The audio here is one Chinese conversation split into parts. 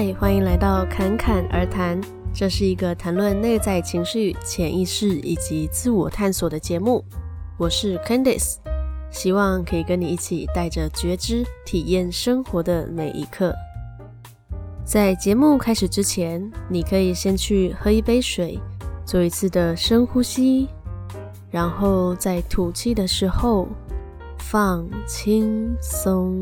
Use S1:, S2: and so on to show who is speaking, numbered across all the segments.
S1: 嗨，欢迎来到侃侃而谈。这是一个谈论内在情绪、潜意识以及自我探索的节目。我是 Candice，希望可以跟你一起带着觉知，体验生活的每一刻。在节目开始之前，你可以先去喝一杯水，做一次的深呼吸，然后在吐气的时候放轻松。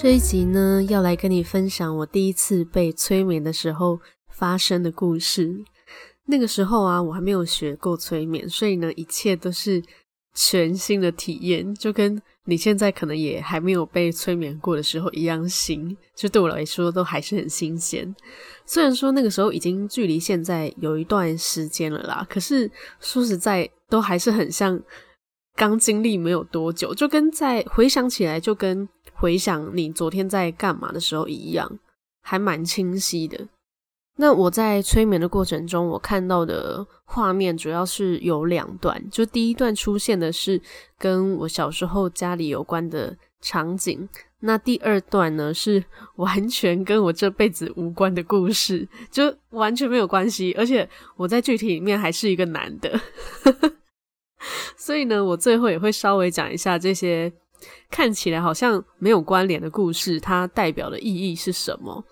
S1: 这一集呢，要来跟你分享我第一次被催眠的时候发生的故事。那个时候啊，我还没有学过催眠，所以呢，一切都是全新的体验，就跟你现在可能也还没有被催眠过的时候一样新，就对我来说都还是很新鲜。虽然说那个时候已经距离现在有一段时间了啦，可是说实在，都还是很像刚经历没有多久，就跟在回想起来，就跟。回想你昨天在干嘛的时候一样，还蛮清晰的。那我在催眠的过程中，我看到的画面主要是有两段。就第一段出现的是跟我小时候家里有关的场景，那第二段呢是完全跟我这辈子无关的故事，就完全没有关系。而且我在剧体里面还是一个男的，所以呢，我最后也会稍微讲一下这些。看起来好像没有关联的故事，它代表的意义是什么？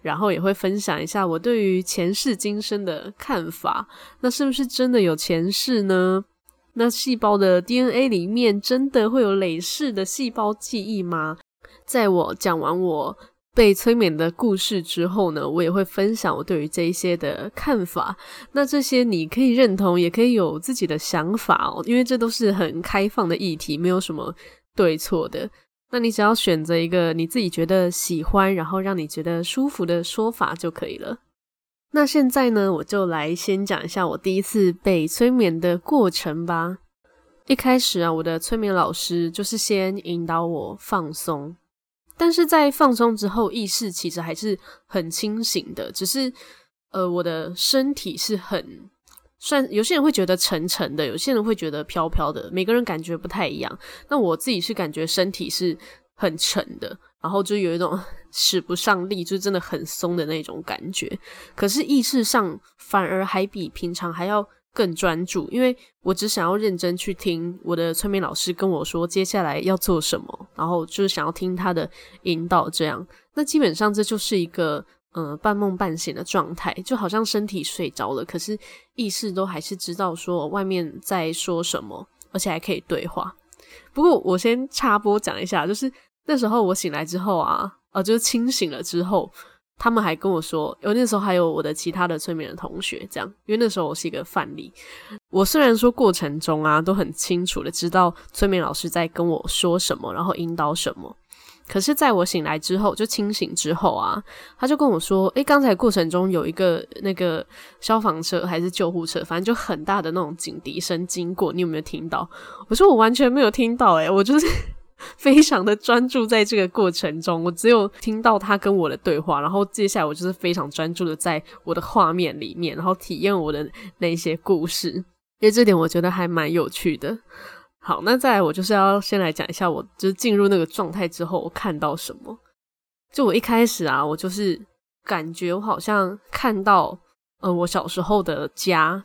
S1: 然后也会分享一下我对于前世今生的看法。那是不是真的有前世呢？那细胞的 DNA 里面真的会有累世的细胞记忆吗？在我讲完我被催眠的故事之后呢，我也会分享我对于这一些的看法。那这些你可以认同，也可以有自己的想法哦，因为这都是很开放的议题，没有什么。对错的，那你只要选择一个你自己觉得喜欢，然后让你觉得舒服的说法就可以了。那现在呢，我就来先讲一下我第一次被催眠的过程吧。一开始啊，我的催眠老师就是先引导我放松，但是在放松之后，意识其实还是很清醒的，只是呃，我的身体是很。算有些人会觉得沉沉的，有些人会觉得飘飘的，每个人感觉不太一样。那我自己是感觉身体是很沉的，然后就有一种使不上力，就真的很松的那种感觉。可是意识上反而还比平常还要更专注，因为我只想要认真去听我的催眠老师跟我说接下来要做什么，然后就是想要听他的引导。这样，那基本上这就是一个。嗯、半梦半醒的状态，就好像身体睡着了，可是意识都还是知道说外面在说什么，而且还可以对话。不过我先插播讲一下，就是那时候我醒来之后啊，呃，就是清醒了之后，他们还跟我说，有那时候还有我的其他的催眠的同学这样，因为那时候我是一个范例。我虽然说过程中啊都很清楚的知道催眠老师在跟我说什么，然后引导什么。可是，在我醒来之后，就清醒之后啊，他就跟我说：“诶，刚才过程中有一个那个消防车还是救护车，反正就很大的那种警笛声经过，你有没有听到？”我说：“我完全没有听到，诶，我就是 非常的专注在这个过程中，我只有听到他跟我的对话，然后接下来我就是非常专注的在我的画面里面，然后体验我的那些故事，因为这点我觉得还蛮有趣的。”好，那再来，我就是要先来讲一下，我就是进入那个状态之后，我看到什么。就我一开始啊，我就是感觉我好像看到，呃，我小时候的家。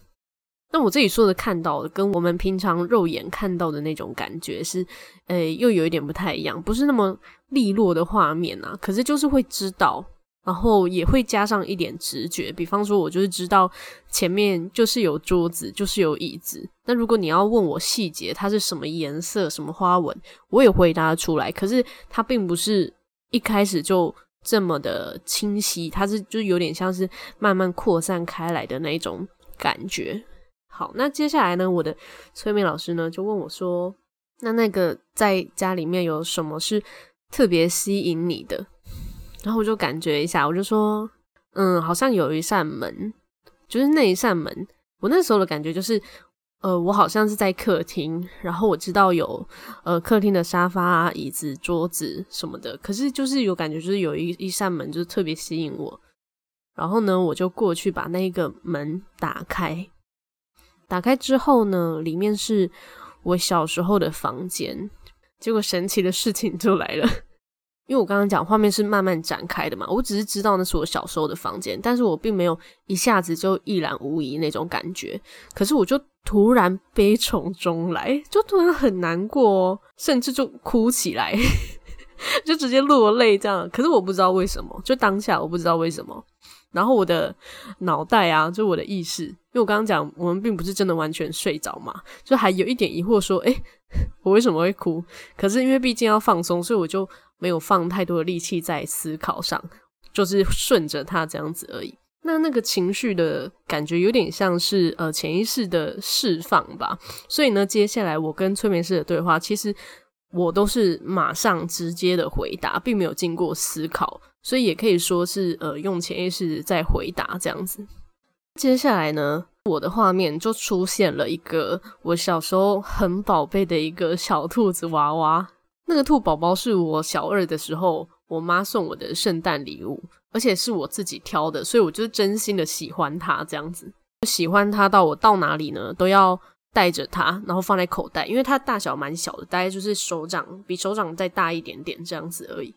S1: 那我自己说的看到的，跟我们平常肉眼看到的那种感觉是，呃，又有一点不太一样，不是那么利落的画面啊。可是就是会知道。然后也会加上一点直觉，比方说，我就是知道前面就是有桌子，就是有椅子。那如果你要问我细节，它是什么颜色、什么花纹，我也回答出来。可是它并不是一开始就这么的清晰，它是就有点像是慢慢扩散开来的那种感觉。好，那接下来呢，我的催眠老师呢就问我说：“那那个在家里面有什么是特别吸引你的？”然后我就感觉一下，我就说，嗯，好像有一扇门，就是那一扇门。我那时候的感觉就是，呃，我好像是在客厅，然后我知道有呃客厅的沙发、椅子、桌子什么的，可是就是有感觉，就是有一一扇门，就是特别吸引我。然后呢，我就过去把那个门打开。打开之后呢，里面是我小时候的房间。结果神奇的事情就来了，因为我刚刚讲画面是慢慢展开的嘛，我只是知道那是我小时候的房间，但是我并没有一下子就一览无遗那种感觉。可是我就突然悲从中来，就突然很难过哦，甚至就哭起来，就直接落泪这样。可是我不知道为什么，就当下我不知道为什么。然后我的脑袋啊，就我的意识，因为我刚刚讲我们并不是真的完全睡着嘛，就还有一点疑惑说，诶，我为什么会哭？可是因为毕竟要放松，所以我就没有放太多的力气在思考上，就是顺着它这样子而已。那那个情绪的感觉有点像是呃潜意识的释放吧。所以呢，接下来我跟催眠师的对话，其实我都是马上直接的回答，并没有经过思考。所以也可以说是呃，用潜意识在回答这样子。接下来呢，我的画面就出现了一个我小时候很宝贝的一个小兔子娃娃。那个兔宝宝是我小二的时候我妈送我的圣诞礼物，而且是我自己挑的，所以我就真心的喜欢它这样子。喜欢它到我到哪里呢，都要带着它，然后放在口袋，因为它大小蛮小的，大概就是手掌比手掌再大一点点这样子而已。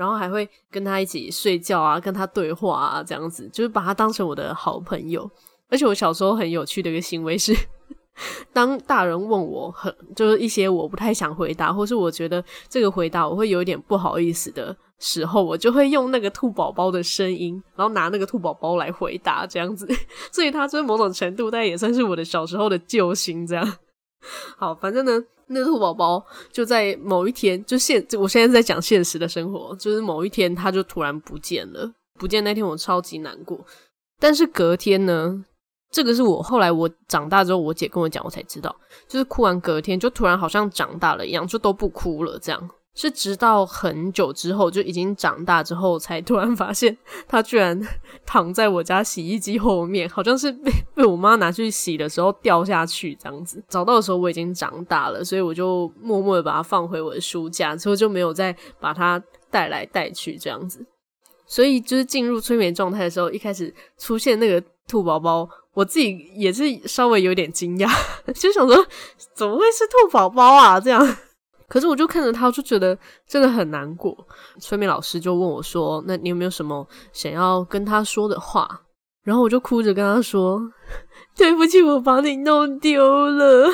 S1: 然后还会跟他一起睡觉啊，跟他对话啊，这样子就是把他当成我的好朋友。而且我小时候很有趣的一个行为是，当大人问我很就是一些我不太想回答，或是我觉得这个回答我会有点不好意思的时候，我就会用那个兔宝宝的声音，然后拿那个兔宝宝来回答这样子。所以他就是某种程度，但也算是我的小时候的救星这样。好，反正呢。那兔宝宝就在某一天，就现我现在在讲现实的生活，就是某一天它就突然不见了。不见那天我超级难过，但是隔天呢，这个是我后来我长大之后，我姐跟我讲，我才知道，就是哭完隔天就突然好像长大了一样，就都不哭了这样。是直到很久之后，就已经长大之后，才突然发现 它居然 躺在我家洗衣机后面，好像是被被我妈拿去洗的时候掉下去这样子。找到的时候我已经长大了，所以我就默默的把它放回我的书架，之后就没有再把它带来带去这样子。所以就是进入催眠状态的时候，一开始出现那个兔宝宝，我自己也是稍微有点惊讶，就想说怎么会是兔宝宝啊这样。可是我就看着他，就觉得真的很难过。催眠老师就问我说：“那你有没有什么想要跟他说的话？”然后我就哭着跟他说：“对不起，我把你弄丢了。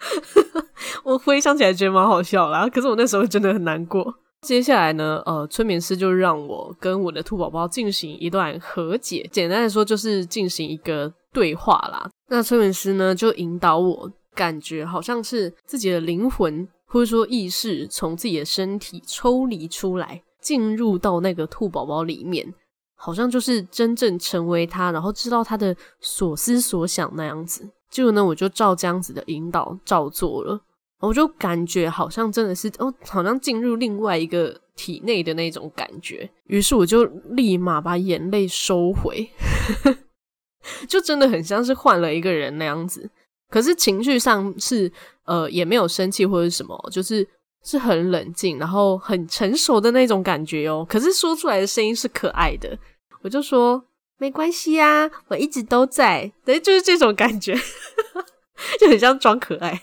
S1: ”我回想起来觉得蛮好笑啦，可是我那时候真的很难过。接下来呢，呃，催眠师就让我跟我的兔宝宝进行一段和解，简单来说就是进行一个对话啦。那催眠师呢就引导我，感觉好像是自己的灵魂。或者说意识从自己的身体抽离出来，进入到那个兔宝宝里面，好像就是真正成为他，然后知道他的所思所想那样子。结果呢，我就照这样子的引导照做了，我就感觉好像真的是哦，好像进入另外一个体内的那种感觉。于是我就立马把眼泪收回，就真的很像是换了一个人那样子。可是情绪上是呃也没有生气或者什么，就是是很冷静，然后很成熟的那种感觉哦。可是说出来的声音是可爱的，我就说没关系啊，我一直都在，对，就是这种感觉，就很像装可爱。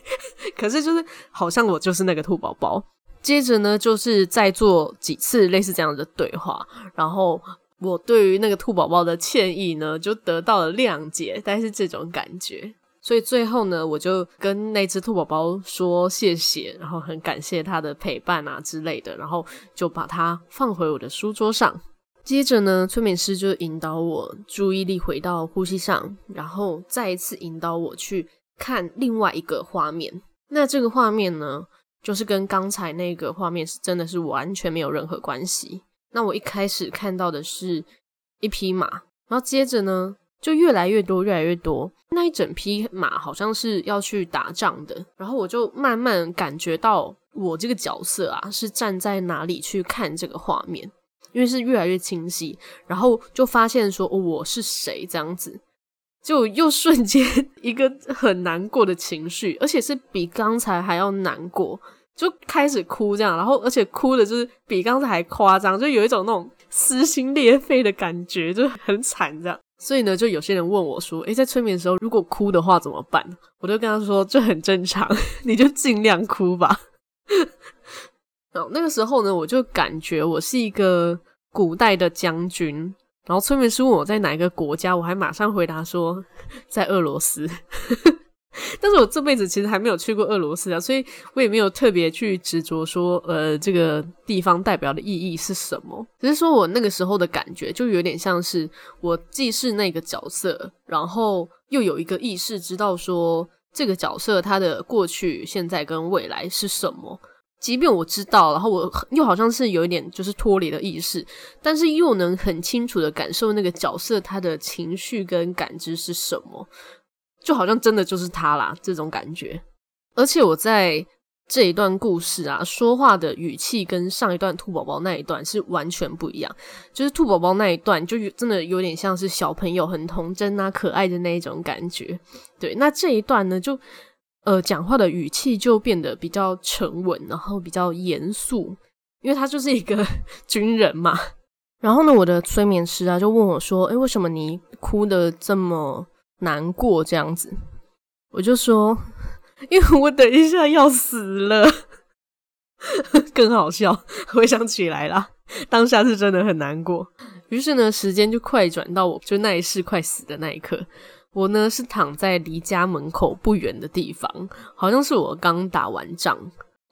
S1: 可是就是好像我就是那个兔宝宝。接着呢，就是再做几次类似这样的对话，然后我对于那个兔宝宝的歉意呢，就得到了谅解，但是这种感觉。所以最后呢，我就跟那只兔宝宝说谢谢，然后很感谢它的陪伴啊之类的，然后就把它放回我的书桌上。接着呢，催眠师就引导我注意力回到呼吸上，然后再一次引导我去看另外一个画面。那这个画面呢，就是跟刚才那个画面是真的是完全没有任何关系。那我一开始看到的是一匹马，然后接着呢，就越来越多，越来越多。那一整匹马好像是要去打仗的，然后我就慢慢感觉到我这个角色啊是站在哪里去看这个画面，因为是越来越清晰，然后就发现说，我是谁这样子，就又瞬间 一个很难过的情绪，而且是比刚才还要难过，就开始哭这样，然后而且哭的就是比刚才还夸张，就有一种那种撕心裂肺的感觉，就很惨这样。所以呢，就有些人问我说：“诶，在催眠的时候，如果哭的话怎么办？”我就跟他说：“这很正常，你就尽量哭吧。”然后那个时候呢，我就感觉我是一个古代的将军。然后催眠师问我在哪一个国家，我还马上回答说在俄罗斯。但是我这辈子其实还没有去过俄罗斯啊，所以我也没有特别去执着说，呃，这个地方代表的意义是什么。只是说我那个时候的感觉，就有点像是我既是那个角色，然后又有一个意识知道说这个角色他的过去、现在跟未来是什么。即便我知道，然后我又好像是有一点就是脱离了意识，但是又能很清楚的感受那个角色他的情绪跟感知是什么。就好像真的就是他啦，这种感觉。而且我在这一段故事啊，说话的语气跟上一段兔宝宝那一段是完全不一样。就是兔宝宝那一段，就真的有点像是小朋友很童真啊、可爱的那一种感觉。对，那这一段呢，就呃，讲话的语气就变得比较沉稳，然后比较严肃，因为他就是一个军人嘛。然后呢，我的催眠师啊，就问我说：“诶，为什么你哭得这么？”难过这样子，我就说，因为我等一下要死了，更好笑。回想起来啦，当下是真的很难过。于是呢，时间就快转到我就那一世快死的那一刻，我呢是躺在离家门口不远的地方，好像是我刚打完仗，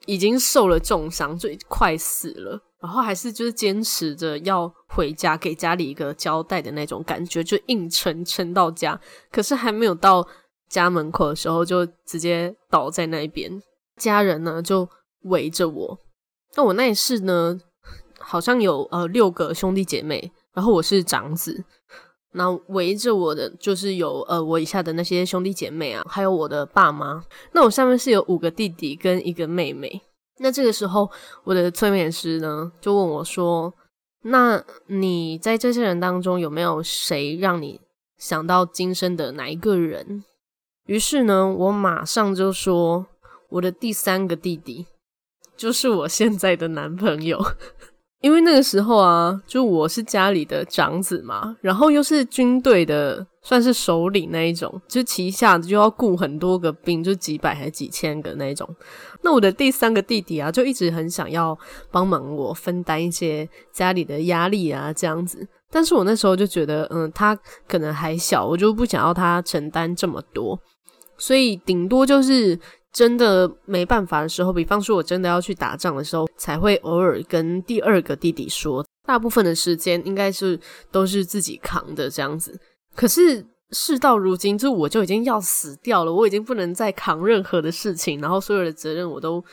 S1: 已经受了重伤，就快死了。然后还是就是坚持着要回家，给家里一个交代的那种感觉，就硬撑撑到家。可是还没有到家门口的时候，就直接倒在那边。家人呢就围着我。那我那一世呢，好像有呃六个兄弟姐妹，然后我是长子。那围着我的就是有呃我以下的那些兄弟姐妹啊，还有我的爸妈。那我下面是有五个弟弟跟一个妹妹。那这个时候，我的催眠师呢就问我说：“那你在这些人当中有没有谁让你想到今生的哪一个人？”于是呢，我马上就说：“我的第三个弟弟，就是我现在的男朋友。”因为那个时候啊，就我是家里的长子嘛，然后又是军队的，算是首领那一种，就旗下就要雇很多个兵，就几百还几千个那一种。那我的第三个弟弟啊，就一直很想要帮忙我分担一些家里的压力啊，这样子。但是我那时候就觉得，嗯，他可能还小，我就不想要他承担这么多，所以顶多就是。真的没办法的时候，比方说我真的要去打仗的时候，才会偶尔跟第二个弟弟说。大部分的时间应该是都是自己扛的这样子。可是事到如今，就我就已经要死掉了，我已经不能再扛任何的事情，然后所有的责任我都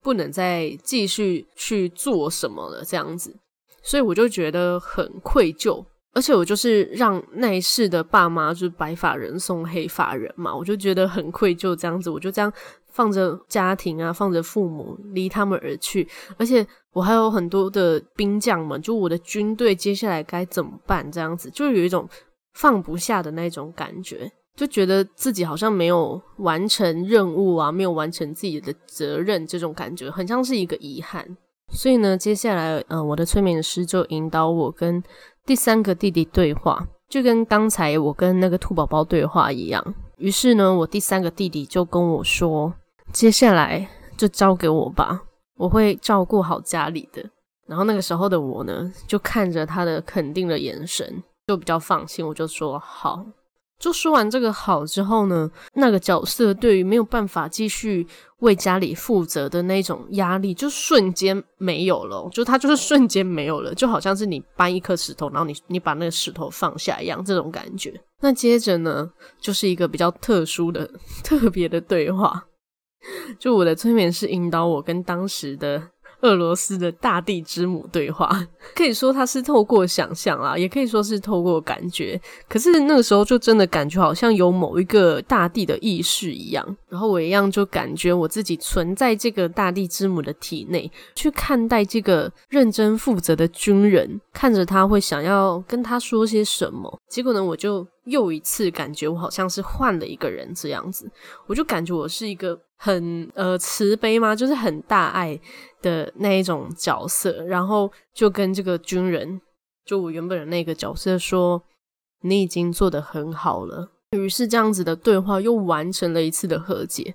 S1: 不能再继续去做什么了这样子，所以我就觉得很愧疚。而且我就是让那一世的爸妈就是白发人送黑发人嘛，我就觉得很愧疚这样子，我就这样。放着家庭啊，放着父母，离他们而去，而且我还有很多的兵将们，就我的军队接下来该怎么办？这样子就有一种放不下的那种感觉，就觉得自己好像没有完成任务啊，没有完成自己的责任，这种感觉很像是一个遗憾。所以呢，接下来，嗯、呃，我的催眠师就引导我跟第三个弟弟对话，就跟刚才我跟那个兔宝宝对话一样。于是呢，我第三个弟弟就跟我说。接下来就交给我吧，我会照顾好家里的。然后那个时候的我呢，就看着他的肯定的眼神，就比较放心。我就说好。就说完这个好之后呢，那个角色对于没有办法继续为家里负责的那种压力，就瞬间没有了。就他就是瞬间没有了，就好像是你搬一颗石头，然后你你把那个石头放下一样，这种感觉。那接着呢，就是一个比较特殊的、特别的对话。就我的催眠师引导我跟当时的俄罗斯的大地之母对话，可以说他是透过想象啊，也可以说是透过感觉。可是那个时候就真的感觉好像有某一个大地的意识一样，然后我一样就感觉我自己存在这个大地之母的体内，去看待这个认真负责的军人，看着他会想要跟他说些什么。结果呢，我就。又一次感觉我好像是换了一个人这样子，我就感觉我是一个很呃慈悲吗，就是很大爱的那一种角色，然后就跟这个军人，就我原本的那个角色说，你已经做得很好了。于是这样子的对话又完成了一次的和解。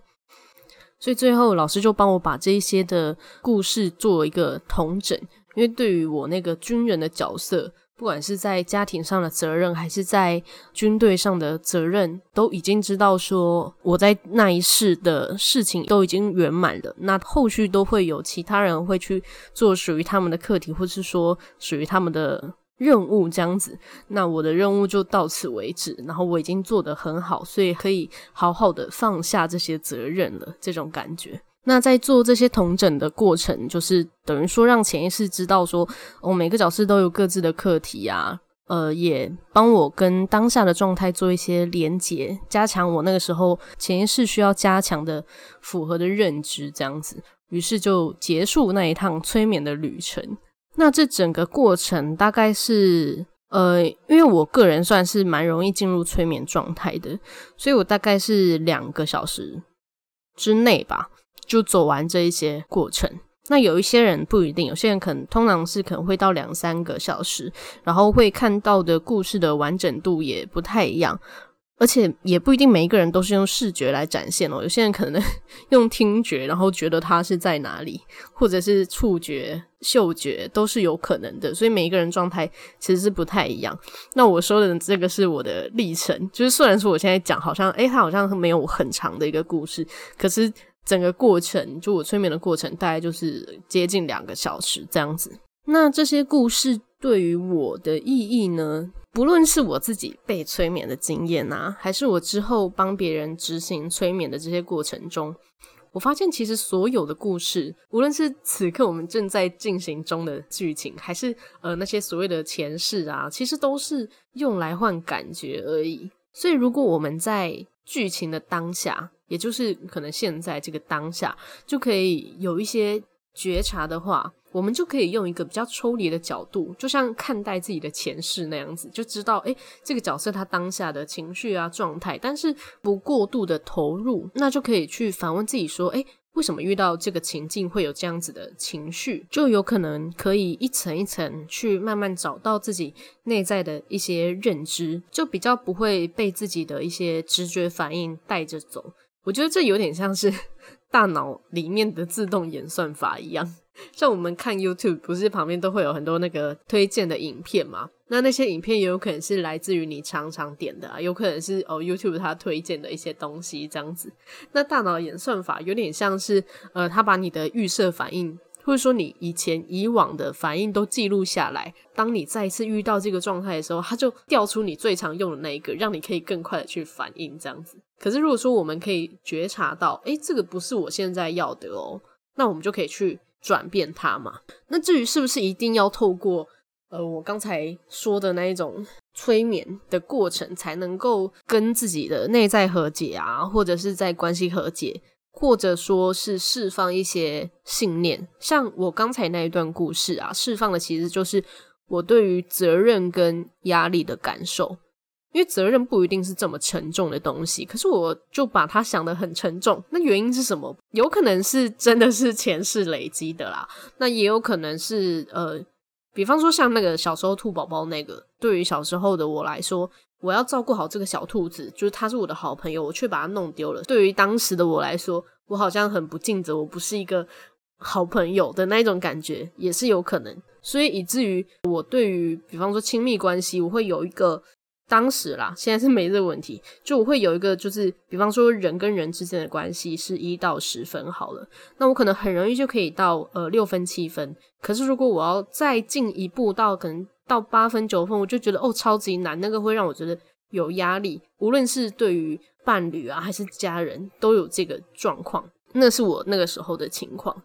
S1: 所以最后老师就帮我把这一些的故事做一个统整，因为对于我那个军人的角色。不管是在家庭上的责任，还是在军队上的责任，都已经知道说我在那一世的事情都已经圆满了。那后续都会有其他人会去做属于他们的课题，或是说属于他们的任务这样子。那我的任务就到此为止，然后我已经做得很好，所以可以好好的放下这些责任了。这种感觉。那在做这些同整的过程，就是等于说让潜意识知道说，哦，每个角色都有各自的课题啊，呃，也帮我跟当下的状态做一些连结，加强我那个时候潜意识需要加强的符合的认知，这样子，于是就结束那一趟催眠的旅程。那这整个过程大概是，呃，因为我个人算是蛮容易进入催眠状态的，所以我大概是两个小时之内吧。就走完这一些过程，那有一些人不一定，有些人可能通常是可能会到两三个小时，然后会看到的故事的完整度也不太一样，而且也不一定每一个人都是用视觉来展现哦，有些人可能 用听觉，然后觉得它是在哪里，或者是触觉、嗅觉都是有可能的，所以每一个人状态其实是不太一样。那我说的这个是我的历程，就是虽然说我现在讲好像，诶，它好像没有很长的一个故事，可是。整个过程，就我催眠的过程，大概就是接近两个小时这样子。那这些故事对于我的意义呢？不论是我自己被催眠的经验啊，还是我之后帮别人执行催眠的这些过程中，我发现其实所有的故事，无论是此刻我们正在进行中的剧情，还是呃那些所谓的前世啊，其实都是用来换感觉而已。所以如果我们在剧情的当下，也就是可能现在这个当下就可以有一些觉察的话，我们就可以用一个比较抽离的角度，就像看待自己的前世那样子，就知道诶，这个角色他当下的情绪啊状态，但是不过度的投入，那就可以去反问自己说，诶，为什么遇到这个情境会有这样子的情绪？就有可能可以一层一层去慢慢找到自己内在的一些认知，就比较不会被自己的一些直觉反应带着走。我觉得这有点像是 大脑里面的自动演算法一样，像我们看 YouTube，不是旁边都会有很多那个推荐的影片吗？那那些影片也有可能是来自于你常常点的啊，有可能是哦 YouTube 它推荐的一些东西这样子。那大脑演算法有点像是呃，它把你的预设反应。或者说你以前以往的反应都记录下来，当你再次遇到这个状态的时候，它就调出你最常用的那一个，让你可以更快的去反应这样子。可是如果说我们可以觉察到，诶，这个不是我现在要的哦，那我们就可以去转变它嘛。那至于是不是一定要透过呃我刚才说的那一种催眠的过程，才能够跟自己的内在和解啊，或者是在关系和解？或者说是释放一些信念，像我刚才那一段故事啊，释放的其实就是我对于责任跟压力的感受。因为责任不一定是这么沉重的东西，可是我就把它想得很沉重。那原因是什么？有可能是真的是前世累积的啦，那也有可能是呃，比方说像那个小时候兔宝宝那个，对于小时候的我来说。我要照顾好这个小兔子，就是它是我的好朋友，我却把它弄丢了。对于当时的我来说，我好像很不尽责，我不是一个好朋友的那种感觉，也是有可能。所以以至于我对于，比方说亲密关系，我会有一个当时啦，现在是没这个问题，就我会有一个，就是比方说人跟人之间的关系是一到十分好了，那我可能很容易就可以到呃六分七分。可是如果我要再进一步到可能。到八分九分，我就觉得哦，超级难，那个会让我觉得有压力。无论是对于伴侣啊，还是家人，都有这个状况。那是我那个时候的情况。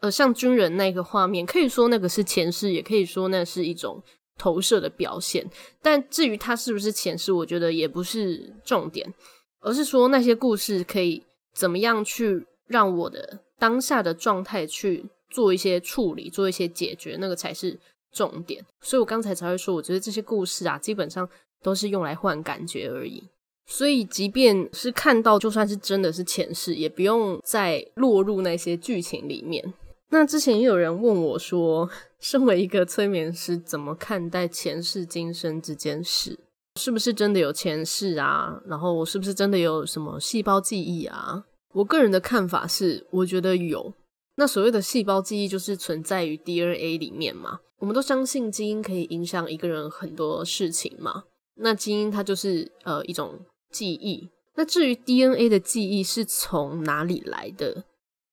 S1: 呃，像军人那个画面，可以说那个是前世，也可以说那是一种投射的表现。但至于它是不是前世，我觉得也不是重点，而是说那些故事可以怎么样去让我的当下的状态去做一些处理，做一些解决，那个才是。重点，所以我刚才才会说，我觉得这些故事啊，基本上都是用来换感觉而已。所以，即便是看到，就算是真的是前世，也不用再落入那些剧情里面。那之前也有人问我说，身为一个催眠师，怎么看待前世今生这件事？是不是真的有前世啊？然后我是不是真的有什么细胞记忆啊？我个人的看法是，我觉得有。那所谓的细胞记忆，就是存在于 DNA 里面嘛。我们都相信基因可以影响一个人很多事情嘛。那基因它就是呃一种记忆。那至于 DNA 的记忆是从哪里来的？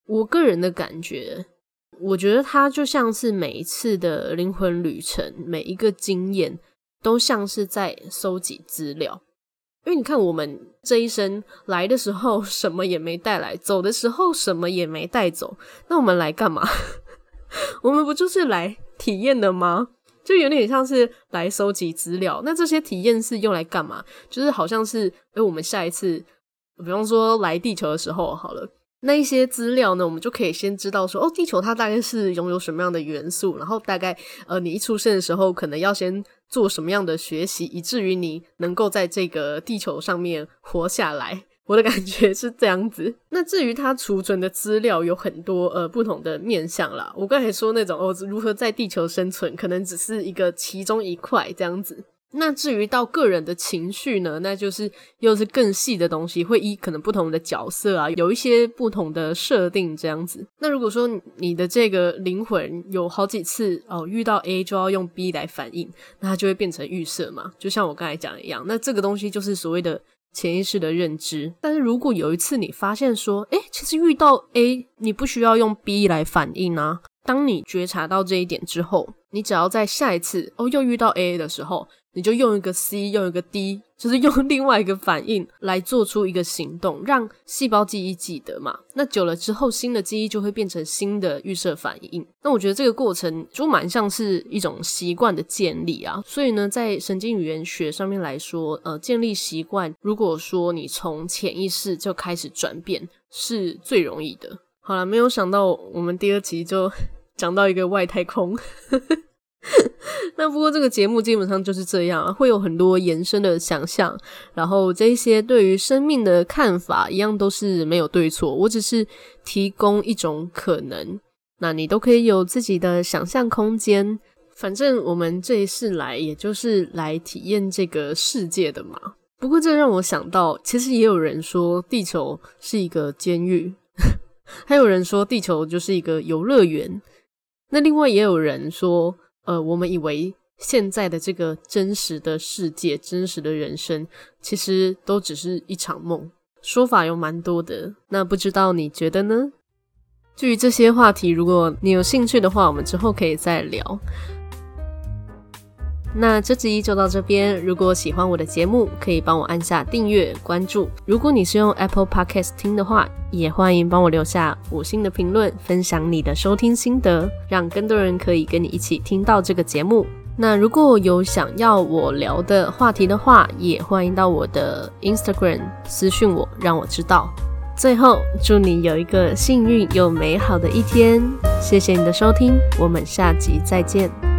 S1: 我个人的感觉，我觉得它就像是每一次的灵魂旅程，每一个经验都像是在收集资料。因为你看，我们这一生来的时候 什么也没带来，走的时候什么也没带走，那我们来干嘛？我们不就是来体验的吗？就有点像是来收集资料。那这些体验是用来干嘛？就是好像是，哎，我们下一次，比方说来地球的时候，好了。那一些资料呢，我们就可以先知道说，哦，地球它大概是拥有什么样的元素，然后大概，呃，你一出生的时候，可能要先做什么样的学习，以至于你能够在这个地球上面活下来。我的感觉是这样子。那至于它储存的资料有很多，呃，不同的面向啦。我刚才说那种，哦，如何在地球生存，可能只是一个其中一块这样子。那至于到个人的情绪呢，那就是又是更细的东西，会依可能不同的角色啊，有一些不同的设定这样子。那如果说你的这个灵魂有好几次哦，遇到 A 就要用 B 来反应，那它就会变成预设嘛，就像我刚才讲一样。那这个东西就是所谓的潜意识的认知。但是如果有一次你发现说，诶，其实遇到 A 你不需要用 B 来反应啊，当你觉察到这一点之后，你只要在下一次哦又遇到 A 的时候。你就用一个 C，用一个 D，就是用另外一个反应来做出一个行动，让细胞记忆记得嘛。那久了之后，新的记忆就会变成新的预设反应。那我觉得这个过程就蛮像是一种习惯的建立啊。所以呢，在神经语言学上面来说，呃，建立习惯，如果说你从潜意识就开始转变，是最容易的。好了，没有想到我们第二集就 讲到一个外太空。那不过这个节目基本上就是这样，会有很多延伸的想象，然后这一些对于生命的看法一样都是没有对错，我只是提供一种可能，那你都可以有自己的想象空间。反正我们这一世来，也就是来体验这个世界的嘛。不过这让我想到，其实也有人说地球是一个监狱，还有人说地球就是一个游乐园。那另外也有人说。呃，我们以为现在的这个真实的世界、真实的人生，其实都只是一场梦。说法有蛮多的，那不知道你觉得呢？至于这些话题，如果你有兴趣的话，我们之后可以再聊。那这集就到这边。如果喜欢我的节目，可以帮我按下订阅、关注。如果你是用 Apple Podcast 听的话，也欢迎帮我留下五星的评论，分享你的收听心得，让更多人可以跟你一起听到这个节目。那如果有想要我聊的话题的话，也欢迎到我的 Instagram 私讯我，让我知道。最后，祝你有一个幸运又美好的一天。谢谢你的收听，我们下集再见。